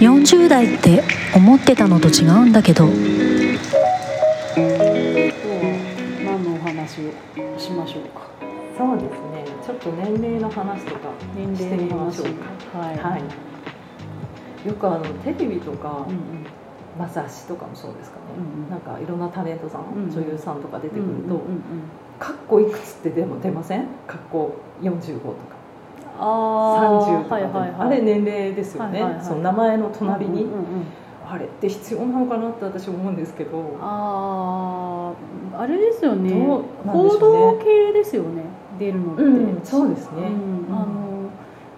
40代って思ってたのと違うんだけど何のお話をしましょうか？そうですね。ちょっと年齢の話とか年してみましょうか。はい、はい。よくあのテレビとか、うんうんまあ雑誌とかもそうですかね。うんうんなんかいろんなタレントさん、うん女優さんとか出てくると、うんうんうんかっこいくつってでも出ません？かっこ45とかあ30とかはいはいはい。あれ年齢ですよね。はいはいはい。その名前の隣に、うんうんうんあれって必要なのかなって私思うんですけど。あああれですよね。どうなんで報道系ですよね。出るのって、うん、そうですね。うんあの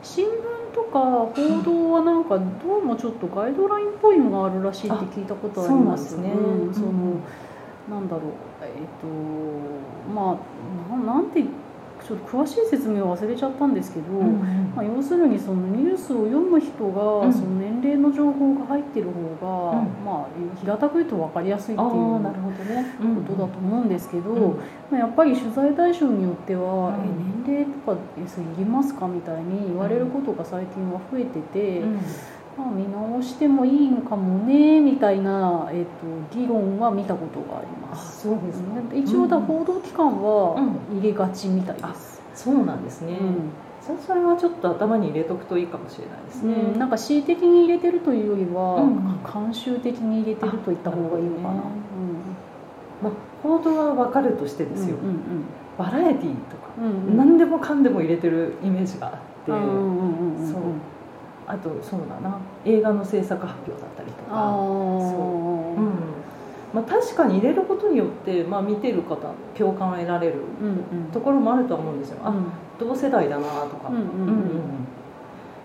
新聞とか報道はなんかどうもちょっとガイドラインっぽいのがあるらしいって聞いたことあります。そうなんですね。うんその、うん。なんだろう。えっ、とまあななんてちょっと詳しい説明を忘れちゃったんですけど、うんうん。まあ、要するにそのニュースを読む人が、うん。その年齢の情報が入ってる方が、うん。まあ平たく言うと分かりやすいってあいうあ、なるほどね。ことだと思うんですけど、うん。まあ、やっぱり取材対象によっては、うん。え年齢とかいりますかみたいに言われることが最近は増えてて、うんまあ、見直してもいいのかもねみたいな、えっと議論は見たことがありあ、ます。そうですか。うん一応だ報道機関はうん入れがちみたいです。そうなんですね。うんそれはちょっと頭に入れとくといいかもしれないですね。うん、なんか恣意的に入れてるというよりは、うん慣習的に入れてるといった方がいいのかな。あなるまあ報道はわかるとしてうんですよ。うんバラエティーとか、うんうんうん何でもかんでも入れてるイメージがあって、うんうんうんうんそうあとそうだな。映画の制作発表だったりとあか、ー。そう。うん。まあ、確かに入れることによって、まあ、見てる方共感を得られるうんうん。ところもあるとは思うんですよ。あうん。同世代だなとか、うんうんうん。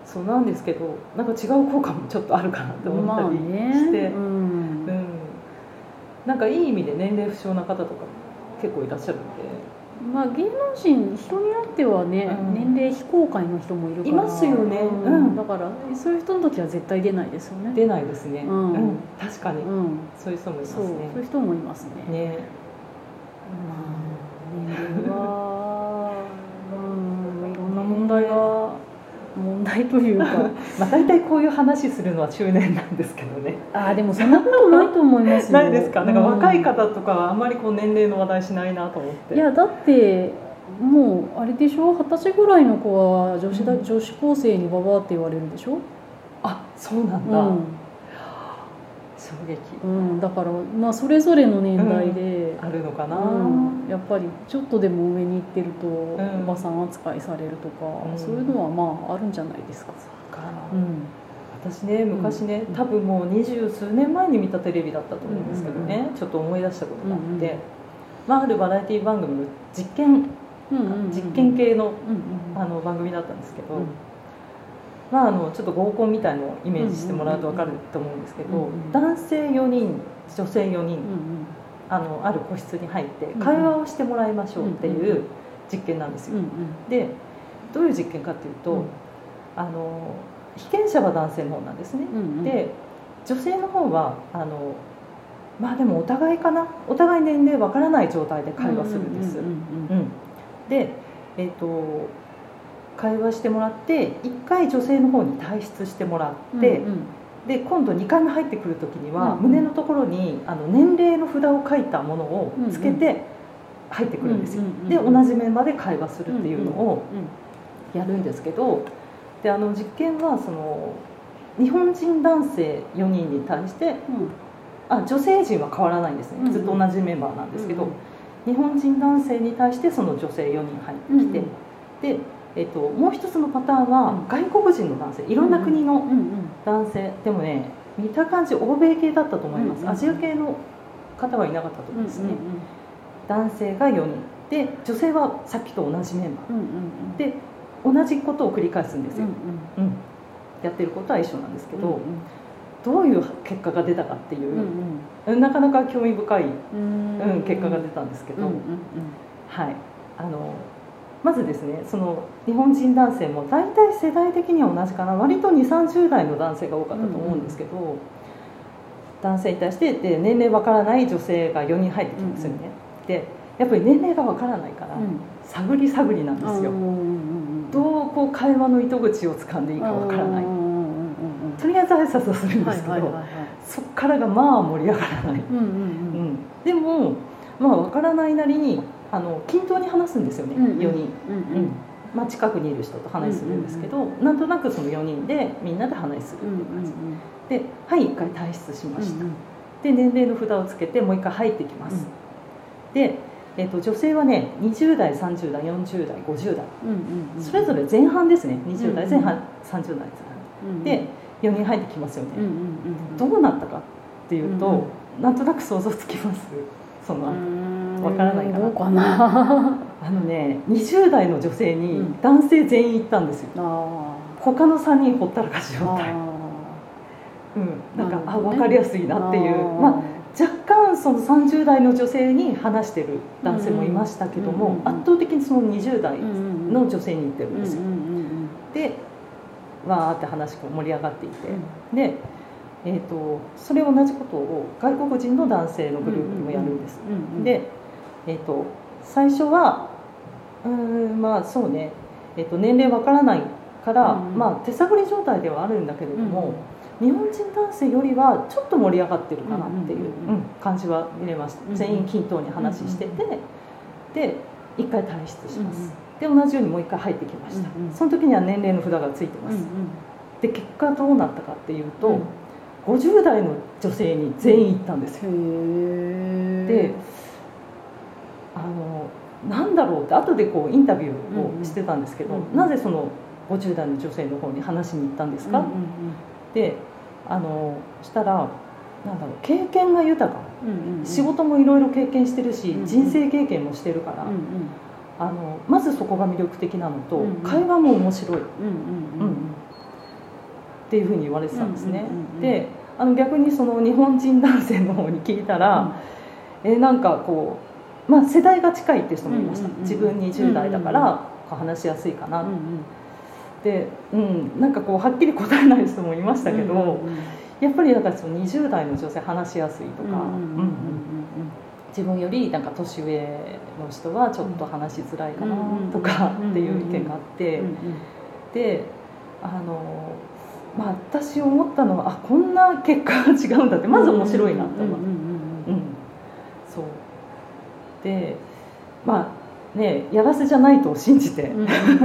そうなんですけどなんか違う効果もちょっとあるかなって思まあったりねして、うん。うん。なんかいい意味で年齢不詳な方とかも結構いらっしゃるんまあ芸能人人によってはね、うん。年齢非公開の人もいるから。いますよね。うん。うん。だからそういう人の時は絶対出ないですよね。で出ないですね、うん。確かに、うん。そういう人もいますそう。そういうね人もいますね。ね。まあ年齢はうんいろんな問題が問題というか まあ大体こういう話するのは中年なんですけどね。ああでもそんなことないと思いますよ。ないですか？なんか若いうん方とかはあんまりこう年齢の話題しないなと思って。いやだってもうあれでしょ？二十歳ぐらいの子は女子だ、うん。女子高生にババアって言われるでしょ、あそうなんだ、うん衝撃。うん、だからまあそれぞれの年代で、あるのかな、うんやっぱりちょっとでも上に行ってると、ん。おばさん扱いされるとか、うん。そういうのはまああるんじゃないですか。か。うん。私ね昔ね、うん。多分もう二十数年前に見たテレビだったと思うんですけどね、ちょっと思い出したことがあって、まあ、あるバラエティ番組の実験、実験系のあの番組だったんですけど、うんまあ、あのちょっと合コンみたいのをイメージしてもらうと分かると思うんですけど、男性4人女性4人、あのある個室に入ってうん会話をしてもらいましょうってうんいう実験なんですよ。でどういう実験かっていうと、うん。あの被験者は男性の方なんですね。で女性の方はあのまあでもお互いかな。お互い年齢わからない状態で会話するんです。で、えー、と会話してもらって1回女性の方に退出してもらって、うんうん。で今度2回目入ってくる時には、うん胸のところにあの年齢の札を書いたものをつけて入ってくるんですよ。うんうんうんで同じ面まで会話するっていうのをやるんですけどであの実験はその日本人男性4人に対してうん。あ女性陣は変わらないんですね、ずっと同じメンバーなんですけど、うん日本人男性に対してその女性4人入ってきて、で、えっともう一つのパターンはうん。外国人の男性いろんな国の男性。でもね見た感じ欧米系だったと思います、アジア系の方はいなかったと思うんですね、うん男性が4人。で女性はさっきと同じメンバー。で同じことを繰り返すんですよ、うんうん。やってることは一緒なんですけど、うんどういう結果が出たかっていうう、んなかなか興味深い、うん。うん、結果が出たんですけど、はい。あのまずですねその日本人男性も大体世代的には同じかな。割と2 3 0代の男性が多かったと思うんですけど、男性に対してで年齢わからない女性が4人入ってきますよね、でやっぱり年齢がわからないから、うん。探り探りなんですよ、うんうんうんうん。どうこう会話の糸口を掴んでいいかわからない、うんうんうんうん。とりあえず挨拶をするんですけど、はいはいはいはい。そっからがまあ盛り上がらない、うんうんうん。でもまあ分からないなりにあの均等に話すんですよね、うんうん。4人、うんうん。うん。まあ、近くにいる人と話するんですけど、なんとなくその4人でみんなで話するうんうんっていう感じ、で「はい一回退出しました」うんで年齢の札をつけてもう一回入ってきます、で、えっと女性はね20代30代40代50代。うんうんうん。それぞれ前半ですね。20代前半、うん30代前半うんで4人入ってきますよね、うんうんうんどうなったかっていうと、うんなんとなく想像つきます。その、うんわからないかな。かなあのね20代の女性にうん。男性全員行ったんですよ。あ他の3人ほったらかしー状態。あうん、なんか、ね。分かりやすいなっていう。ー。まあ若干その30代の女性に話してる男性もいましたけども、うんうんうん圧倒的にその20代うんうんうんの女性に行ってるうんんですよ、うんうんでわーって話が盛り上がっていて、うん。で、えー、とそれ同じことを外国人の男性のグループでもやるんです、うんうん。で、えー、と最初はうーんまあそうね、えー、と年齢わからないから、うん。うんまあ、手探り状態ではあるんだけれども、日本人男性よりはちょっと盛り上がってるかなっていううんうんうんうん。うん感じは見れました、うんうん。全員均等に話してて、うんで一回退出します、うんうん。で同じようにもう一回入ってきました、うんうん。その時には年齢の札がついてます、うんうん。で結果どうなったかっていうと、うん。50代の女性に全員行ったんですよ、であのなんだろうって後でこうインタビューをしてたんですけど、うんうんなぜその50代の女性の方に話しに行ったんですか、うんうんであのしたらなんだろう経験が豊か、うんうんうん。仕事もいろいろ経験してるし、うんうん。人生経験もしてるから、うんうん。あのまずそこが魅力的なのと、うんうん。会話も面白い。っうんうんうん。ていうふうに言われてたんですね、うんうんうんうんであの逆にその日本人男性の方に聞いたら、えなんかこう、まあ、世代が近いっていう人もいました、自分20代だからこう話しやすいかな。っうんうん。て、うんなんかこうはっきり答えない人もいましたけど、うんうんうん。やっぱりなんかその20代の女性話しやすいとか、自分よりなんか年上の人はちょっと話しづらいかなとかうんっていう意見があって、であのまあ私思ったのはあこんな結果が違うんだってまず面白いなって思って。うんうんうんうん、そうでまあねやらせじゃないと信じて、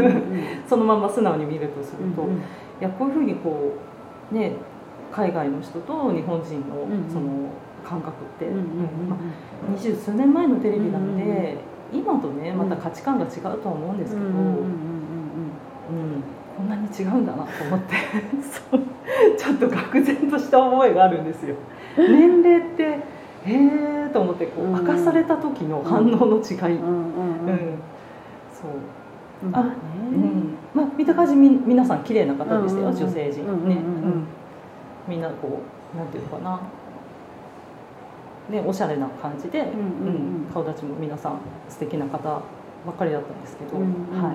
そのまま素直に見るとすると、いうんうん。やこういうふうにこうね海外の人と日本人のその感覚って、うんうんうんまあ二十数年前のテレビなので、うんうんうん。今とねまた価値観が違うとは思うんですけど、うんうんうんうんうん。こんなに違うんだなと思って そうちょっと愕然とした思いがあるんですよ。年齢ってへえと思ってこううん。明かされた時の反応の違い、うん。そう、まあね。うん。まあ見た感じみ皆さん綺麗な方でしたよ、女性陣、ね、うん。みんなこうなんていうのかな。ねおしゃれな感じで、うん顔立ちも皆さん素敵な方ばっかりだったんですけど、は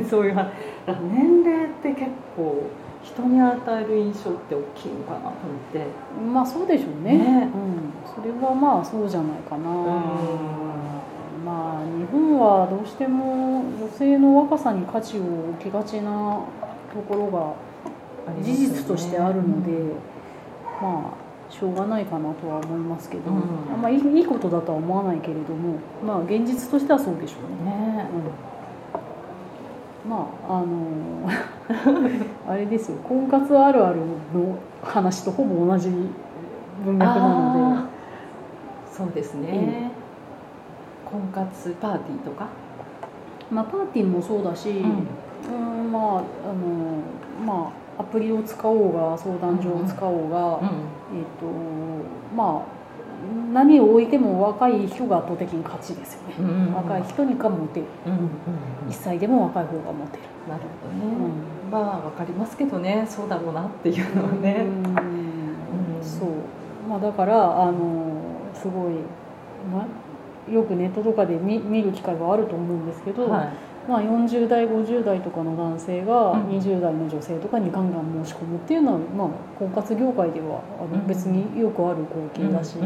い、そういう年齢って結構人に与える印象って大きいのかなと思って。まあそうでしょうね。ね。うん、それはまあそうじゃないかな、ん。まあ日本はどうしても女性の若さに価値を置きがちなところが事実としてあるので、まあしょうがないかなとは思いますけど、うん。あんまあいいいいことだとは思わないけれどもまあ現実としてはそうでしょうね。ね。うん、まああの あれですよ。婚活あるあるの話とほぼ同じ文脈なので。そうですね、婚活パーティーとか、まあ、パーティーもそうだし、うん。うんまああのまあアプリを使おうが相談所を使おうが、えっ、とまあ何を置いても若い人が圧倒的に勝ちですよね、うん。若い人にかモテる。うんうん1歳でも若い方がモテる、なるほどね、まあわかりますけどね。そうだろうなっていうのはね、そう。まあだからあのすごい、まあ、よくネットとかで見見る機会があると思うんですけど、はい。まあ、40代50代とかの男性がうん。20代の女性とかにガンガン申し込むっていうのは、まあ、婚活業界ではあのうん。別によくある光景だし、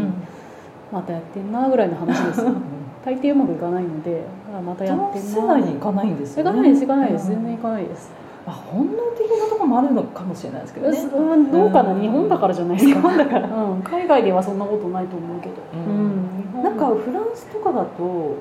またやってんなぐらいの話です。よ 大抵うまくいかないのであまたや同ってんな世代に行かないんですよね。行かないです行かないです。うん。全然行かないですまあ、本能的なところもあるのかもしれないですけどね。うんどうかな、うん日本だからじゃないですか。日本だから。うん、海外ではそんなことないと思うけど、うん。なんかフランスとかだと、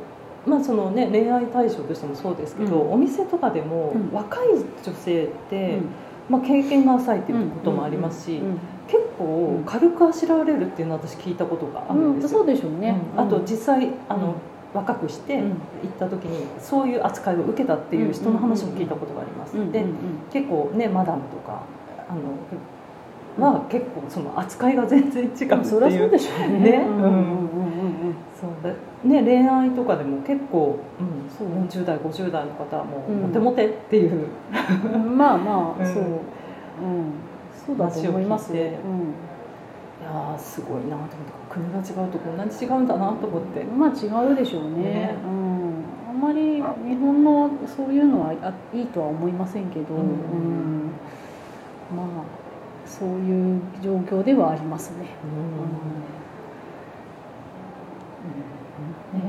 まあそのね、恋愛対象としてもそうですけど、うん。お店とかでも、うん。若い女性って、うん。まあ、経験が浅いっていうこともありますし、うん。結構軽くあしらわれるっていうのは私聞いたことがあるうんんですよ、そうでしょうね、うん。あと実際あの、うん若くしてうん。行った時にそういう扱いを受けたっていう人の話も聞いたことがあります、で結構ねマダムとかあのは結構その扱いが全然違うっていう。そりゃそうでしょうね。ね。うね恋愛とかでも結構、うん、そう。40代50代の方はもう、うん。モテモテっていう。まあまあ、うん。そう、うん、そうだと思いますよ、話を聞いていやーすごいなと思って国が違うとこんなに違うんだなと思って、うん、まあ違うでしょうね。ね。うん、あんまり日本のそういうのはあいいとは思いませんけど、うんうんまあそういう状況ではありますね、ね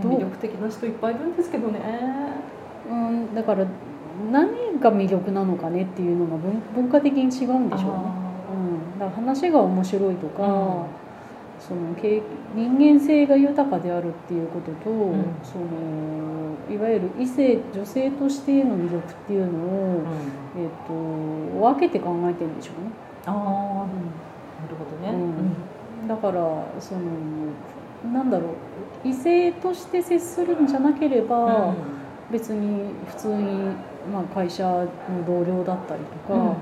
どう魅力的な人いっぱいいるんですけどね。うん、だから何が魅力なのかねっていうのが文文化的に違うんでしょうね、うん、だから話が面白いとか、うんそのけ人間性が豊かであるっていうことと、ん。そのいわゆる異性女性としての魅力っていうのを、えー、と分けて考えてるんでしょうね。ああなるほどね、うん。だからそのなんだろう異性として接するんじゃなければ、別に普通に、まあ、会社の同僚だったりとか、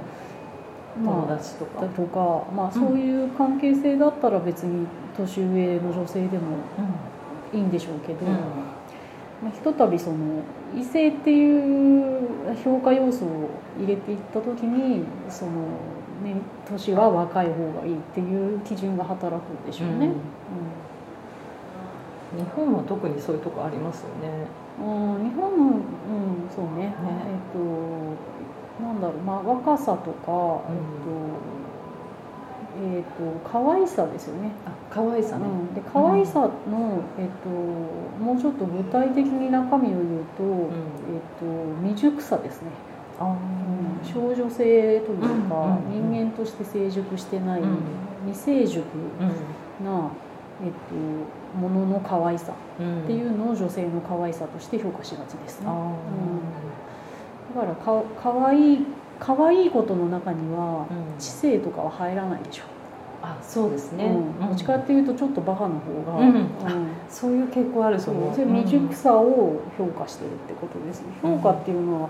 友まあ達とか。だとか、まあ、そういう関係性だったら別に年上の女性でもいいんでしょうけど、まあ、ひとたびその異性っていう評価要素を入れていった時にその、ね、年は若い方がいいっていう基準が働くんでしょうね。日本は特にそういうとこありますよね。うんうん日本の、うん、そうね。えっ、となんだろう、まあ、若さとか、えっとえっと可愛さですよね。あ可愛さね、うん、で可愛さの、えっと、もうちょっと具体的に中身を言うと、うん。えっと、未熟さですね、あうん、少女性というか、人間として成熟してない、うん。未成熟うんな、えっと、ものの可愛さうん。っていうのを女性の可愛さとして評価しがちですね、あだからかかわいい可愛いことの中には知性とかは入らないでしょ、あそうですね、うん。どっちかっていうとちょっとバカな方が、うん。うん。そういう傾向あるとそう。思うそれ未熟さを評価してるってことですね、評価っていうのは、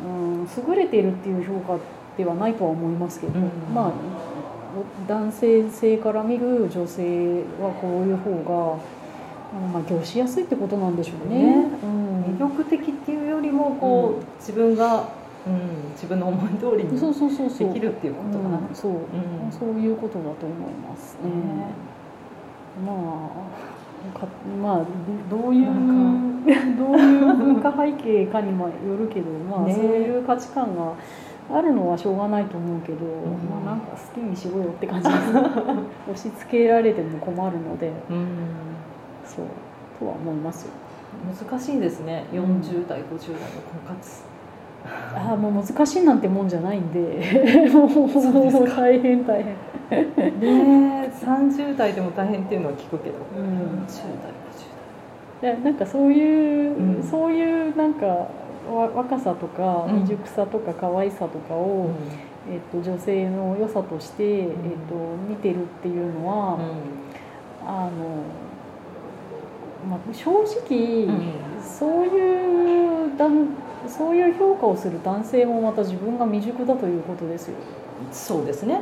うん、優れているっていう評価ではないとは思いますけど、うん。まあ男性性から見る女性はこういう方が、うんまあ、業しやすいってことなんでしょうね。ね。うん。魅力的っていうよりもこう、うん。自分が、うん、自分の思い通りにそうそうそうそう。できるっていうことかな、うんそう、ん。そういうことだと思いますね。ねまあかまあどういうなどういう文化背景かにもよるけど、まあ、ね。そういう価値観があるのはしょうがないと思うけど、ん。まあなんか好きにしろよって感じです。押し付けられても困るので。うん。そう。とは思いますよ。難しいですね。うん40代50代の婚活ああもう難しいなんてもんじゃないんで。もう大変大変。ね30代でも大変っていうのは聞くけど、うん。40代50でなんかそういう、うん。そういうなんかわ若さとかうん。未熟さとか可愛さとかを、代えっと女性の良さとして、えっと見てるっていうのは、うあの、まあ、正直、ん。そういうだんそういう評価をする男性もまた自分が未熟だということですよ、そうですね。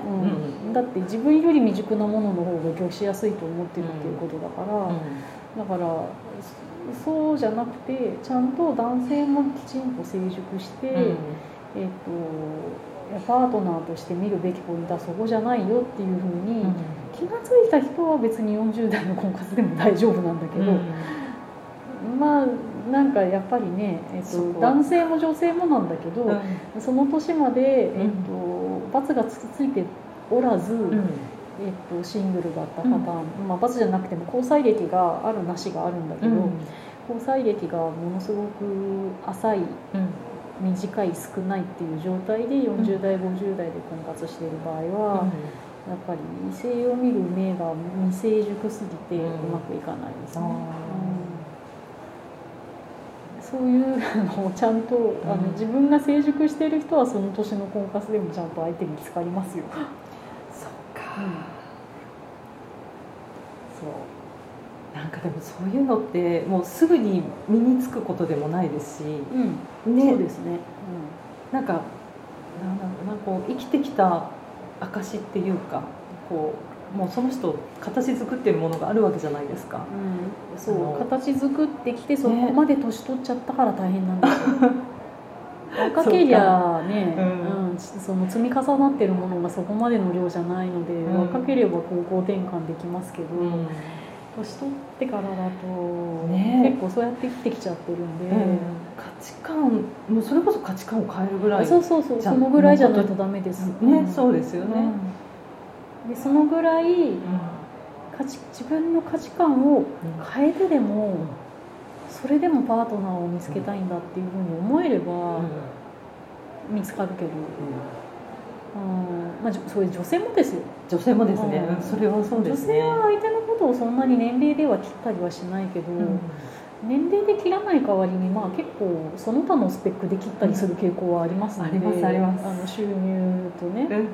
うん。だって自分より未熟なものの方が業しやすいと思ってるっていうことだから、だからそそうじゃなくてちゃんと男性もきちんと成熟して、えっとパートナーとして見るべきポイントはそこじゃないよっていうふうに、気が付いた人は別に40代の婚活でも大丈夫なんだけど、まあなんかやっぱりね、えっと、男性も女性もなんだけど、その年まで、えっと、罰がつついておらず、えっと、シングルだったパターン、まあ、罰じゃなくても交際歴があるなしがあるんだけど、交際歴がものすごく浅い短い少ないっていう状態で40代50代で婚活している場合は、やっぱり異性を見る目が未成熟すぎてうまくいかないですね。うんうんそういうのをちゃんとあのうん。自分が成熟している人はその年の婚活でもちゃんと相手見つかりますよ。そうか、うんそう。なんかでもそういうのってもうすぐに身につくことでもないですし。うん、ね。そうですね。なんかなんだろうなこう生きてきた証っていうかこうもうその人形作ってるものがあるわけじゃないですか。うん、そう。形作ってきてそこまで年取っちゃったから大変なんですよ。若けりゃね、うん。うん。その積み重なってるものがそこまでの量じゃないので、うん。若ければ方向転換できますけど、うん。年取ってからだと、ね。結構そうやって生きてきちゃってるんで、価値観もうそれこそ価値観を変えるぐらいそうそうそう。そのぐらいじゃないとダメです。ね、んそうですよね。うんでそのぐらい価値自分の価値観を変えてでもそれでもパートナーを見つけたいんだっていうふうに思えれば見つかるけど、うん。まあ、そういう女性もですよ。女性もですね、それはそうで女すね。性は相手のことをそんなに年齢では切ったりはしないけど、うん。年齢で切らない代わりにまあ結構その他のスペックで切ったりする傾向はありますので、ありますあります。あの収入とね、うん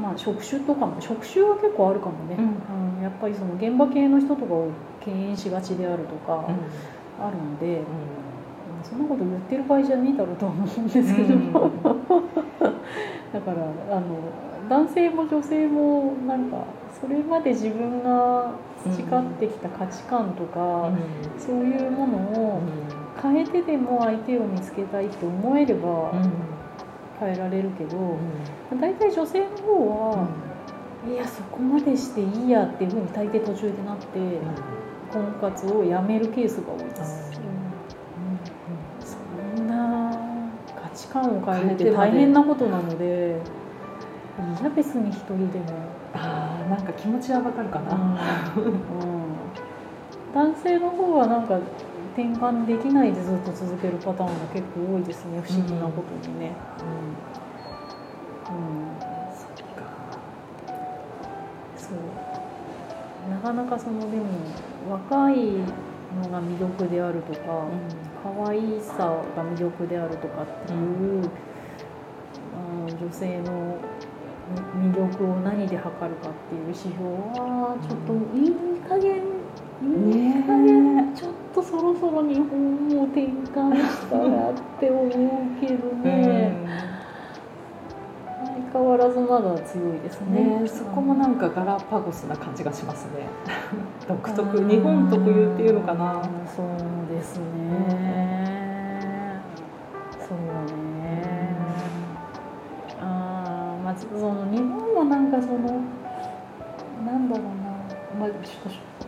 まあ、職種とかも職種は結構あるかもね、うん。やっぱりその現場系の人とかを敬遠しがちであるとかあるので、そんなこと言ってる場合じゃねえだろうとは思うんですけど、だからあの男性も女性もなんかそれまで自分が培ってきた価値観とか、そういうものを変えてでも相手を見つけたいと思えれば変えられるけど、大体女性の方は、いやそこまでしていいやっていうふうに大抵途中でなって婚活をやめるケースが多いです、そんな価値観を変えるって大変なことなのでいや別に一人でも、ああなんか気持ちはわかるかな。うん。男性の方はなんか転換できないでずっと続けるパターンが結構多いですね不思議なことにね、うん。うん。そっか。そう。なかなかそのでも若いのが魅力であるとか、可愛さが魅力であるとかっていう、あの女性の魅力を何で測るかっていう指標はちょっといい加減いい加減ちょっとそろそろ日本も転換したらって思うけどね、相変わらずまだ強いですね。ねそこもなんかガラパゴスな感じがしますね。独特日本特有っていうのかな。うんそうですね、そうね。あーまずその日本はなんかそのなんだろうな、まあ、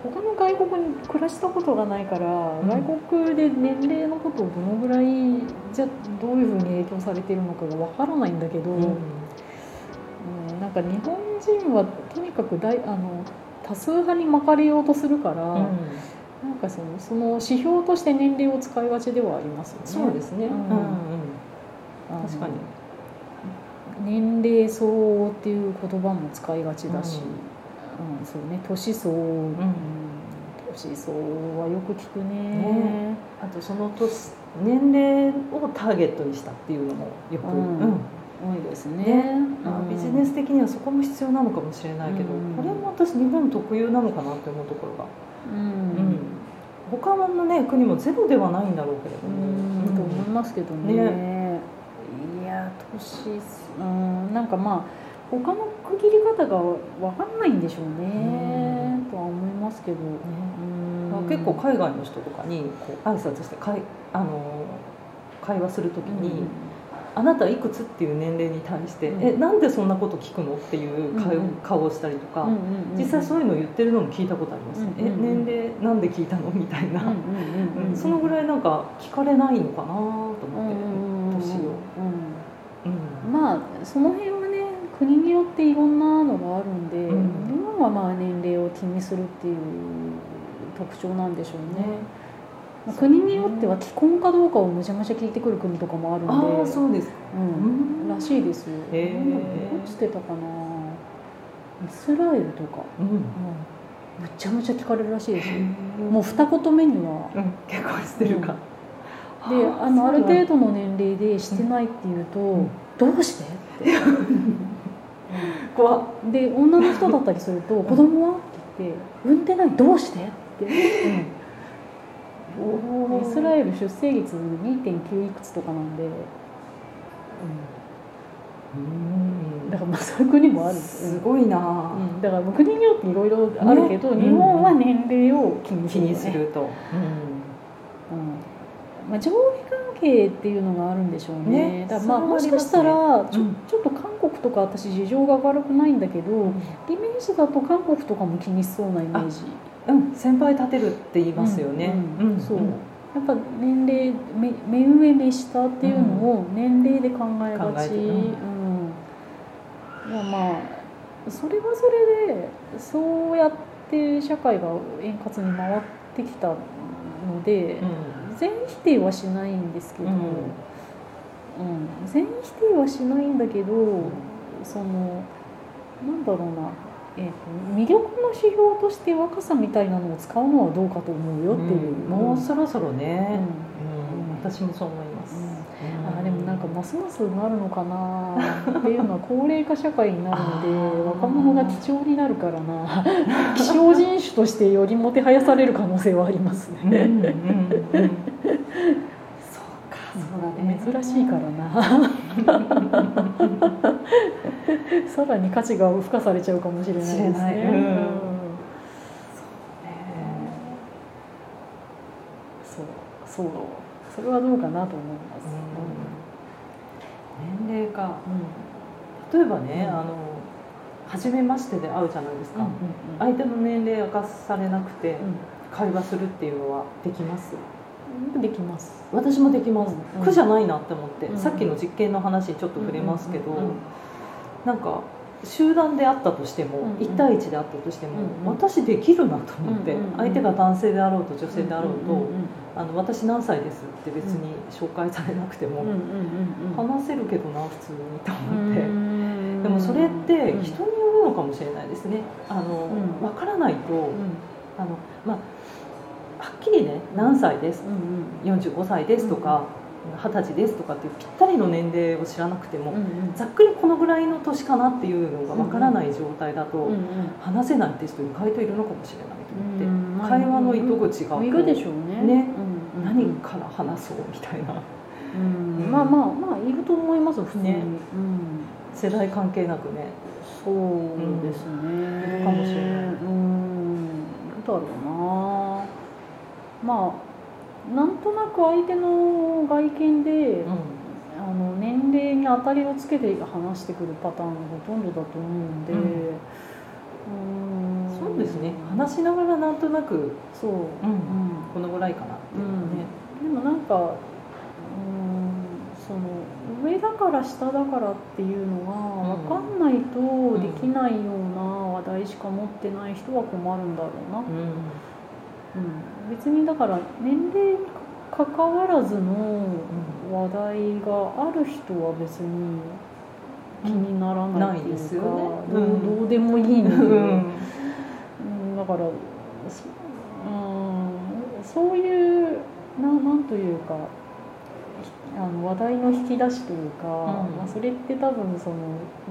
他の外国に暮らしたことがないから、ん。外国で年齢のことをどのぐらいじゃどういうふうに影響されているのかがわからないんだけど、うん。なんか日本人はとにかく大あの多数派に巻かれようとするから、なんかそのその指標として年齢を使いがちではありますよね。そうですね、うん。うん確かに。年齢相応っていう言葉も使いがちだし、うんそうね。年相応、うん。年相応はよく聞くね。ね。あとその年年齢をターゲットにしたっていうのもよく、うん。うん。多いですね。ね。ビジネス的にはそこも必要なのかもしれないけど、うん。これも私日本特有なのかなって思うところが、うん。他のね国もゼロではないんだろうけれどうも、ん。と思いますけどね。いや年うん。なんかまあ他の区切り方が分かんないんでしょうね、とは思いますけど、うん。まあ結構海外の人とかにこう挨拶してかいあの会話するときに、あなたいくつっていう年齢に対して、うん。えなんでそんなこと聞くのっていう顔,、顔をしたりとか、実際そういうのを言ってるのも聞いたことあります、うんうんうん。え年齢なんで聞いたの？みたいな、そのぐらいなんか聞かれないのかなとうん思って、年を、うん。まあその辺国によっていろんなのがあるんで、うん。日本はまあ年齢を気にするっていう特徴なんでしょうね。まあ国によっては既婚かどうかをむちゃむちゃ聞いてくる国とかもあるんで。ああそうですうん、らしいですよ。へえどうしてたかな。イスラエルとか、うん。うん、むちゃむちゃ聞かれるらしいですよ。もう二言目には。うん。結婚してるか、であのある程度度の年齢でしてないっていうと、ん。どうしてって、怖で女の人だったりすると「子供は?」って言って「産ん。でないどうして?」って、うん、イスラエル出生率2.9いくつとかなんで、うん、だからまあそういう国もある。すごいな、うん。だから国によっていろいろあるけど、ね。日本は年齢を気にする、気にす、ると、うんまあ、上下関係っていうのがあるんでしょうね。ね。だまあもしかしたらちょ,、うん。ちょっと韓国とか私事情が悪くないんだけど、イメージだと韓国とかも気にしそうなイメージ。うん、先輩立てるって言いますよね、うんうん。そう。やっぱ年齢目目上目下っていうのを年齢で考えがち、うん。いやまあそれはそれでそうやって社会が円滑に回ってきたので、うん全否定はしないんですけど、うん。うん。全否定はしないんだけどそのなんだろうな、えーと魅力の指標として若さみたいなのを使うのはどうかと思うよっていう、うん。もうそろそろうんね、うん。うん。私もそう思いでもなんかますますなるのかなっていうのは高齢化社会になるので若者が貴重になるからな希少人種としてよりもてはやされる可能性はありますうんうんね、うんうん。そうかそうだね。珍しいからな。さらに価値が付加されちゃうかもしれないですね、うん。うんそうそう。それはどうかなと思います、年齢か。うん。例えばね、うん。あの初めましてで会うじゃないですか、うん相手の年齢明かされなくてうん。会話するっていうのはできます？うんできます。私もできます、うん。苦じゃないなって思って、うん。さっきの実験の話にちょっと触れますけど、うんうんうん。なんか集団であったとしても、うんうん。1対1であったとしても、うんうん。私できるなと思って、うんうんうん相手が男性であろうと女性であろうと、うんうんあの私何歳ですって別に紹介されなくても、話せるけどな普通にとう思って、ん。でもそれってうん人によるのかもしれないですね。あの、うん。分からないと、うん。あのまあはっきりね何歳です？うんうん。45歳ですとか二十歳ですとかっていうぴったりの年齢を知らなくても、うんうん。ざっくりこのぐらいの年かなっていうのが分からない状態だと、うんうん。話せないって人意外といるのかもしれないと思って、会話の糸口がこういるでしょうね。ね何から話そうみたいな。うん。まあまあまあいると思います普通に、ね。うん。世代関係なくね。そうですね、いるかもしれない。うん。いるだろうな。まあなんとなく相手の外見で、あの年齢に当たりをつけて話してくるパターンがほとんどだと思うんで、うん。うん。そうですね。話しながらなんとなくそう、うん。このぐらいかなっていうのはね、でもなんかうんその上だから下だからっていうのが分かんないとできないような話題しか持ってない人は困るんだろうな、うん、別にだから年齢にかかわらずの話題がある人は別に気にならないっていうか、ないですよね。どううん。どうでもいいので、うん。うんだからそ,、うん、そういうななんというかひあの話題の引き出しというか、うん。まあ、それって多分その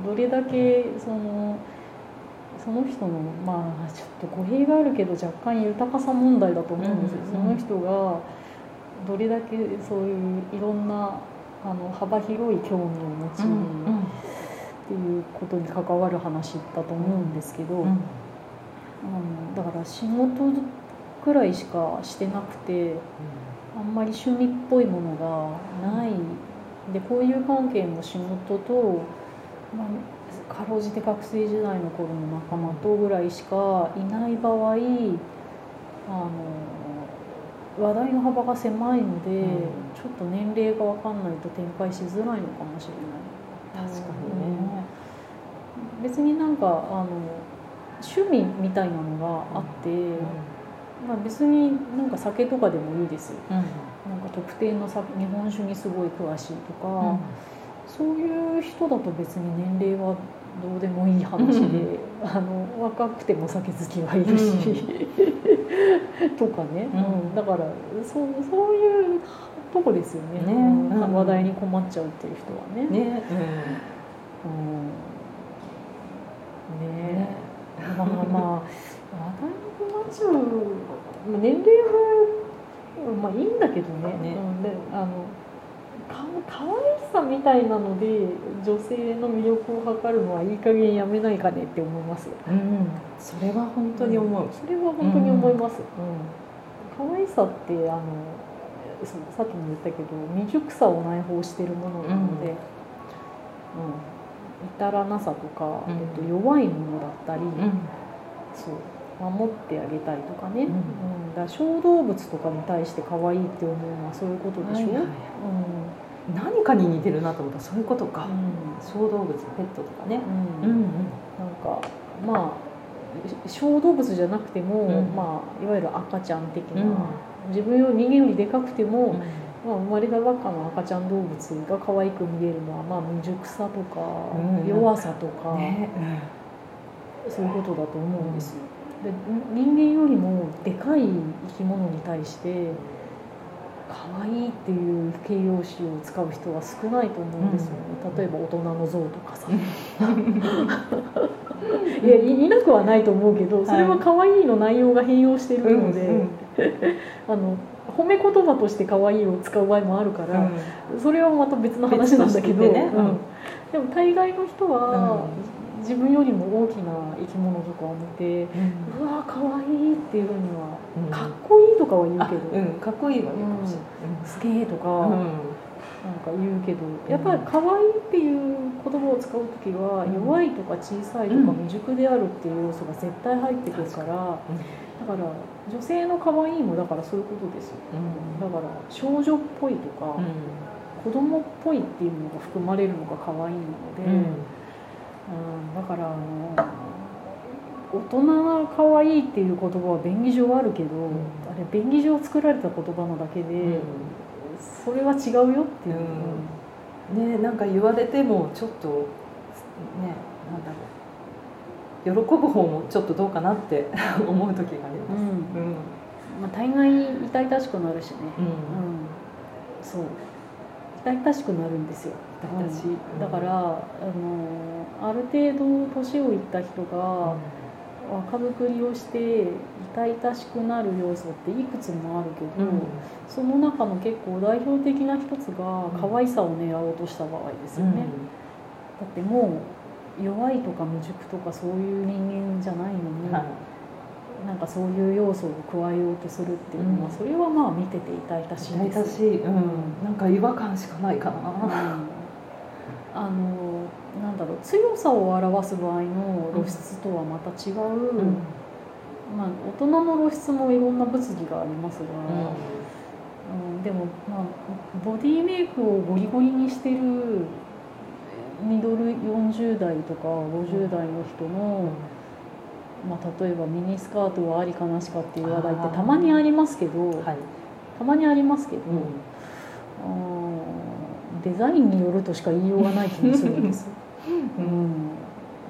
どれだけそのその人のまあちょっと語弊があるけど若干豊かさ問題だと思うんですよ、うんうんその人がどれだけそういういろんなあの幅広い興味を持ち、っていうことに関わる話だと思うんですけど、うん。あのだから仕事くらいしかしてなくてあんまり趣味っぽいものがない。でこういう関係の仕事と、まあ、かろうじて学生時代の頃の仲間とぐらいしかいない場合あの話題の幅が狭いので、うん。ちょっと年齢が分かんないと展開しづらいのかもしれない。確かにね、別になんかあの趣味みたいなのがあって、まあ、別になんか酒とかでもいいです。ようん。なんか特定の酒日本酒にすごい詳しいとか、そういう人だと別に年齢はどうでもいい話で、あの若くても酒好きはいるし、とかね、うん。うん。だからそうそういうとこですよね。話題に困っちゃうっていう人はね。ね。うん。ね。ねまあまあ話題に困っちゃうまあ年齢はまあいいんだけどね。ね。うん、であのか可愛さみたいなので女性の魅力を測るのはいい加減やめないかねって思います。ようんうん。それは本当に思う、それは本当に思います、うん。可愛さってあのそのさっきも言ったけど未熟さを内包しているものなので、うん。至らなさとか、うん。えっと、弱いものだったり、うん。そう。守ってあげたりとかね、うん。うん。だ小動物とかに対して可愛いって思うのはそういうことでしょ、はいはい何かに似てるなと思ったらそういうことか、うん。小動物ペットとかね。うん。うんなんかまあ小動物じゃなくても、うん。まあ、いわゆる赤ちゃん的な、うん。自分より人間よりでかくても、うん。まあ、生まれたばっかの赤ちゃん動物が可愛く見えるのは、まあ、未熟さとか、うん弱さとか、ねそういうことだと思うんですよ。で人間よりもでかい生き物に対して可愛いっていう形容詞を使う人は少ないと思うんですよね、例えば大人の像とかさ。いやいいなくはないと思うけどそれは可愛いの内容が変容しているので、うんうん あの褒め言葉として可愛いを使う場合もあるから、それはまた別の話なんだけど、ね。うん。でも大概の人は、うん自分よりも大きな生き物とかを見てうん。うわ可愛いっていうふうには、うん。かっこいいとかは言うあけど、うんかっこいいわねうんかもしれすげえとか、ないなんか言うけど。やっぱり可愛いっていう言葉を使う時は、うん。弱いとか小さいとかうん。未熟であるっていう要素が絶対入ってくるから、だから女性の可愛いもだからそういうことですよ。だから少女っぽいとか、子供っぽいっていうのが含まれるのが可愛いので、うんだからあの大人な可愛いっていう言葉は便宜上あるけど、あれ便宜上作られた言葉なだけで、それは違うよっていう、ねなんか言われてもちょっとねなんだろう。喜ぶ方もちょっとどうかなって 思う時があります。うん。うん。まあ、大概痛々しくなるしね、うん。うん。そう痛々しくなるんですよ痛々しいうん。だから、あのある程度年をいった人が若作りをして痛々しくなる要素っていくつもあるけど、その中の結構代表的な一つが可愛さを狙おうとした場合ですよね、だってもう弱いとか未熟とかそういう人間じゃないのに、はいなんかそういう要素を加えようとするっていうのは、うん。それはまあ見てて痛々しい痛です々しい、うん、なんか違和感しかないかな。あのなんだろう強さを表す場合の露出とはまた違う、まあ、大人の露出もいろんな物議がありますが、うん。でも、まあ、ボディメイクをゴリゴリにしてるミドル40代とか50代の人の、まあ、例えばミニスカートはありかなしかっていう話題ってたまにありますけど、はい、たまにありますけど、うん。あーデザインによるとしか言いようがない気もするんです。うん。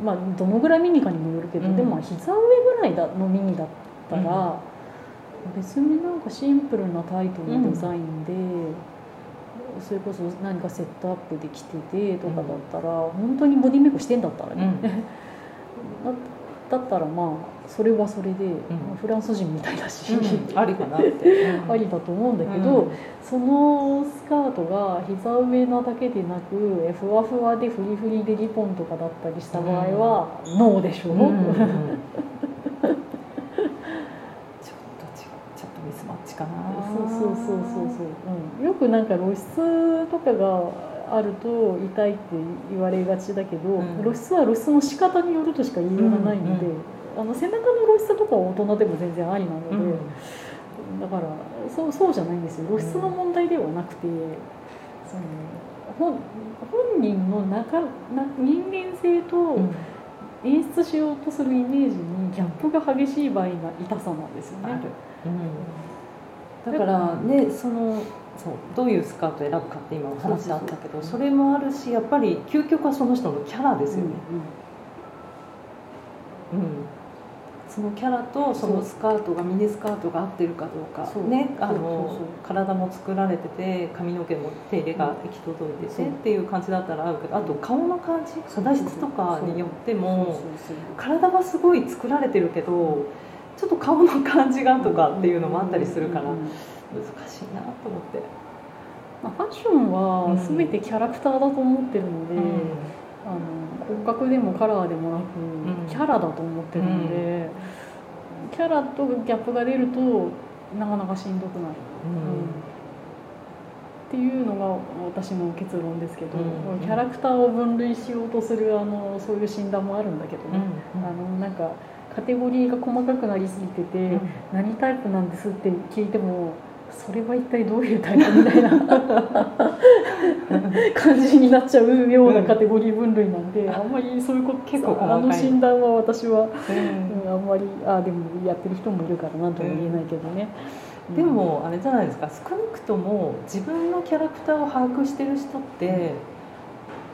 まあ、どのぐらいミニかにもよるけど、うん。でもまあ膝上ぐらいだのミニだったら、別になんかシンプルなタイトなデザインで、それこそ何かセットアップできててとかだったら、本当にボディメイクしてんだったらね、うん だだったらまあそれはそれで、フランス人みたいだし、ありかなって。ありだと思うんだけど、そのスカートが膝上なだけでなくえふわふわでフリフリでリボンとかだったりした場合は、ノーでしょ、うんうんうん。ちょっと違うちょっとミスマッチかな。そうそうそうそうそう、うん、よくなんか露出とかがあると痛いって言われがちだけど、うん。露出は露出の仕方によるとしか言いようがないので、うん。うんあの背中の露出とかは大人でも全然ありなので、うん。だからそうそうじゃないんですよ。露出の問題ではなくて、その本本人の中な人間性とうん。演出しようとするイメージにギャップが激しい場合が痛さなんですよね。うん、だからねそのそうどういうスカートを選ぶかって今お話あったけどそれもあるしやっぱり究極はその人のキャラですよね、うんそのキャラとそのスカートがミニスカートが合ってるかどうか。ねあの体も作られてて髪の毛も手入れが行き届いててっていう感じだったら合うけどあと顔の感じ肌質とかによっても体はすごい作られてるけどちょっと顔の感じがとかっていうのもあったりするからうん難しいなと思って。まあ、ファッションは全てキャラクターだと思ってるので、あの骨格でもカラーでもなく、ん。キャラだと思ってるので、キャラとギャップが出るとなかなかしんどくなる、うん。っていうのが私の結論ですけど、うん。キャラクターを分類しようとするあのそういう診断もあるんだけどね、うん。あのなんかカテゴリーが細かくなりすぎてて、何タイプなんですって聞いてもそれは一体どういうタイプみたいな 感じになっちゃうようなカテゴリー分類なんで、あんまりそういうこと結構あの診断は私は、うん。うんあんまりあでもやってる人もいるからなんとも言えないけどね、うん。でもあれじゃないですか。少なくとも自分のキャラクターを把握してる人って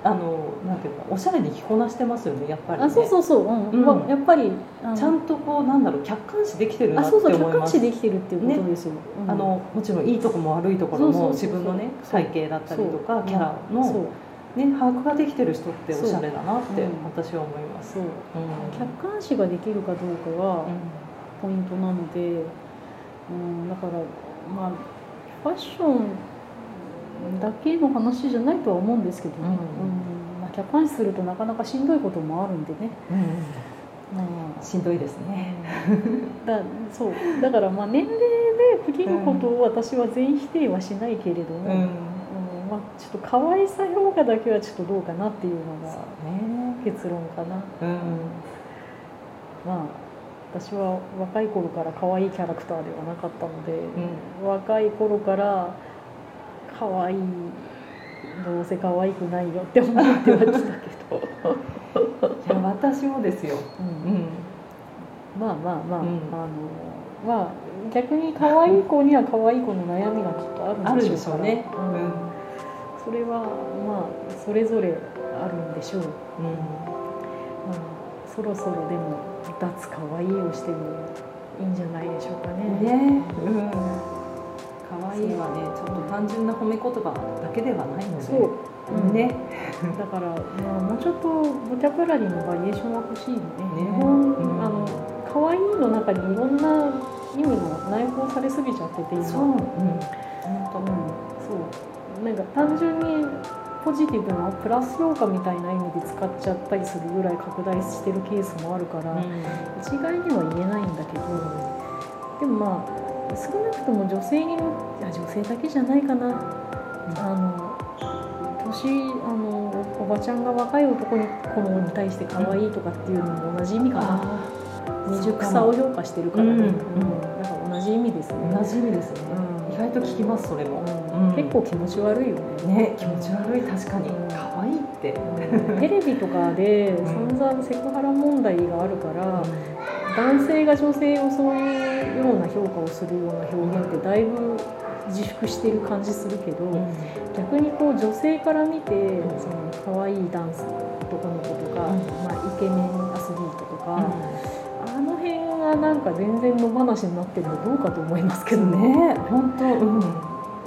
あのなんていうかおしゃれに着こなしてますよねやっぱり、ね、あそうそうそう、うん。うん。まあやっぱりちゃんとこうなんだろう客観視できてるなってあそうそう思います。客観視できてるっていうことですよ、うん。あのもちろんいいとこも悪いところも自分のね体型だったりとかキャラの、ね、把握ができてる人っておしゃれだなってうん。私は思います。そう。うん。客観視ができるかどうかがポイントなので、うん、だからまあファッションだけの話じゃないとは思うんですけどね、うん。うん。まあ、客観視するとなかなかしんどいこともあるんでね、うんまあ。しんどいですね。だそう。だからまあ年齢で区切ることを私は全否定はしないけれども、うん。うん。まあ、ちょっと可愛さ評価だけはちょっとどうかなっていうのがね。結論かな。うん。まあ私は若い頃から可愛いキャラクターではなかったので、若い頃から可愛いどうせ可愛くないよって思ってはきたけど、いや私もですよ。うん。うん。まあまあまあ、うん。あのまあ逆に可愛い子には可愛い子の悩みがきっとああるるんでしょうね。うん。うん。それはまあそれぞれあるんでしょう、まあ、そろそろでも脱可愛いをしてもいいんじゃないでしょうかね。ね、うん。可愛いはね、ちょっと単純な褒め言葉だけではないので。そう、うんね。だから、まあ、もうちょっとボキャブラリーのバリエーションが欲しいよね。ね日本、うんあの可愛いの中にいろんな意味が内包されすぎちゃってて今。そう。うん。うん本そう。なんか単純にポジティブなプラス評価みたいな意味で使っちゃったりするぐらい拡大してるケースもあるから、当。一概には言えないんだけど、でもまあ少なくとも女性にもいや女性だけじゃないかな。あの年あのおばちゃんが若い男に子供に対して可愛いとかっていうのも同じ意味かな、あ未熟さを評価してるからね、うんうんだから同じ意味ですね。あ、同じ意味ですね。うん。意外と聞きますそれも。うん。うん。結構気持ち悪いよね。ね、気持ち悪い確かに。うん。可愛いって。テレビとかで 散々セクハラ問題があるから、男性が女性をそういうような評価をするような表現ってだいぶ自粛してる感じするけど、逆にこう女性から見て、その可愛いダンス男の子とか、うん。まあ、イケメンアスリートとか、あの辺がなんか全然野放しになってるのどうかと思いますけどね。ね、本当、うん、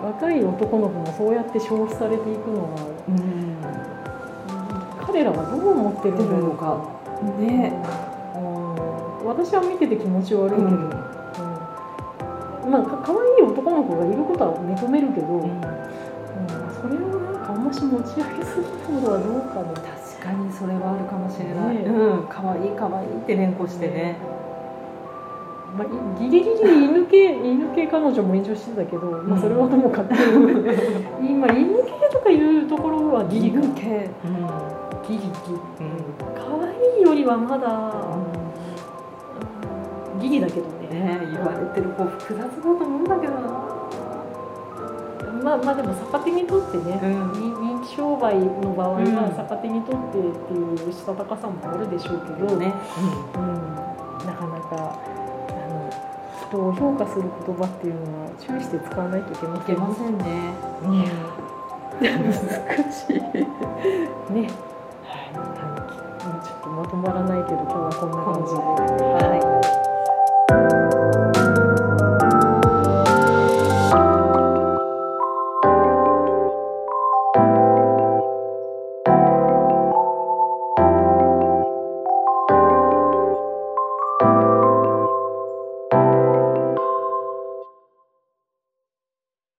若い男の子もそうやって消費されていくのはうん、彼らはどう思ってるののか、ね、うん。私は見てて気持ち悪いけど、ううんんまあか可愛い男の子がいることは認めるけど、うん。それをなんかあんまし持ち上げすぎるのはどうかな。確かにそれはあるかもしれない。ねうん、可愛い可愛いって連呼してね。まあ、ギリギリ犬系犬系彼女も炎上してたけど、まあ、それはともかく 今犬系とかいうところはギリか犬系、ギリギリ。うん、可愛いよりはまだ、ギリだけどね言われてるこう複雑だと思うんだけどな。まあまあでも逆手にとってね、うん、人気商売の場合は逆手にとってっていうしたたかさもあるでしょうけど、うん、うん、なかなかあの人を評価する言葉っていうのは注意して使わないといけませんいけません。ね。難しい。ね、はい、ちょっとまとまらないけど今日はこんな感じで。はい。